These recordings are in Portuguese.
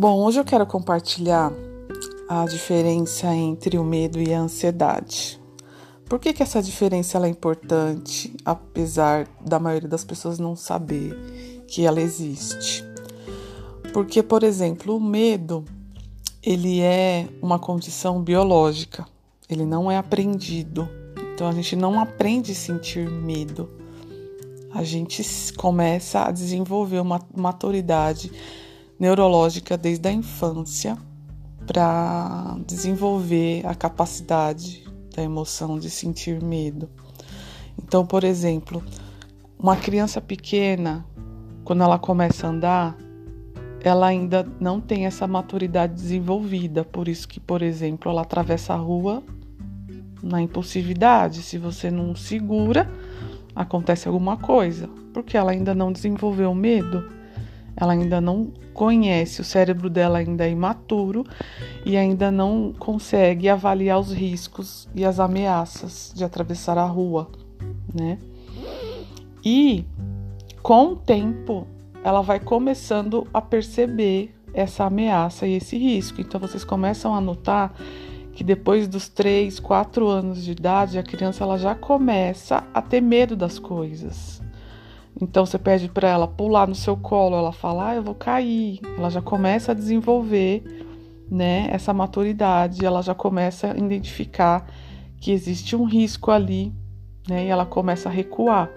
Bom, hoje eu quero compartilhar a diferença entre o medo e a ansiedade. Por que, que essa diferença é importante, apesar da maioria das pessoas não saber que ela existe? Porque, por exemplo, o medo ele é uma condição biológica, ele não é aprendido. Então a gente não aprende a sentir medo. A gente começa a desenvolver uma maturidade neurológica desde a infância para desenvolver a capacidade da emoção de sentir medo. Então, por exemplo, uma criança pequena, quando ela começa a andar, ela ainda não tem essa maturidade desenvolvida, por isso que, por exemplo, ela atravessa a rua na impulsividade. Se você não segura, acontece alguma coisa, porque ela ainda não desenvolveu medo ela ainda não conhece, o cérebro dela ainda é imaturo e ainda não consegue avaliar os riscos e as ameaças de atravessar a rua, né? E com o tempo, ela vai começando a perceber essa ameaça e esse risco. Então vocês começam a notar que depois dos 3, 4 anos de idade, a criança ela já começa a ter medo das coisas. Então você pede para ela pular no seu colo, ela fala: ah, "Eu vou cair". Ela já começa a desenvolver, né, essa maturidade, ela já começa a identificar que existe um risco ali, né, e ela começa a recuar.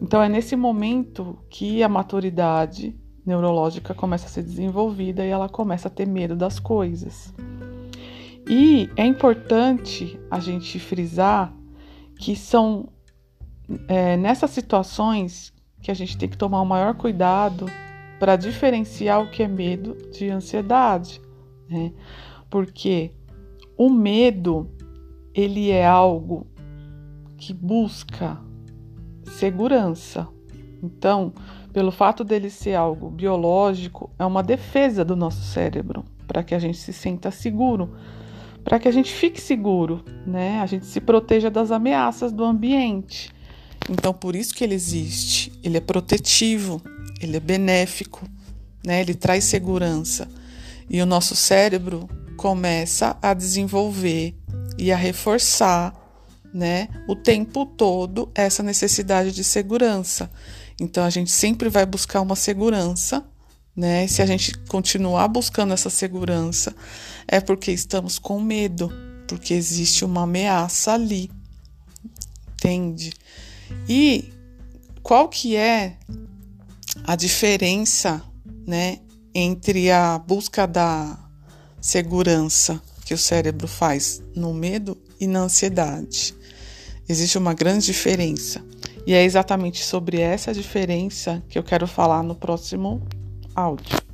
Então é nesse momento que a maturidade neurológica começa a ser desenvolvida e ela começa a ter medo das coisas. E é importante a gente frisar que são é, nessas situações que a gente tem que tomar o maior cuidado para diferenciar o que é medo de ansiedade, né? Porque o medo ele é algo que busca segurança. Então, pelo fato dele ser algo biológico, é uma defesa do nosso cérebro para que a gente se sinta seguro, para que a gente fique seguro, né? A gente se proteja das ameaças do ambiente. Então, por isso que ele existe. Ele é protetivo, ele é benéfico, né? ele traz segurança. E o nosso cérebro começa a desenvolver e a reforçar né, o tempo todo essa necessidade de segurança. Então, a gente sempre vai buscar uma segurança. Né? Se a gente continuar buscando essa segurança, é porque estamos com medo, porque existe uma ameaça ali. Entende? E qual que é a diferença, né, entre a busca da segurança que o cérebro faz no medo e na ansiedade? Existe uma grande diferença. E é exatamente sobre essa diferença que eu quero falar no próximo áudio.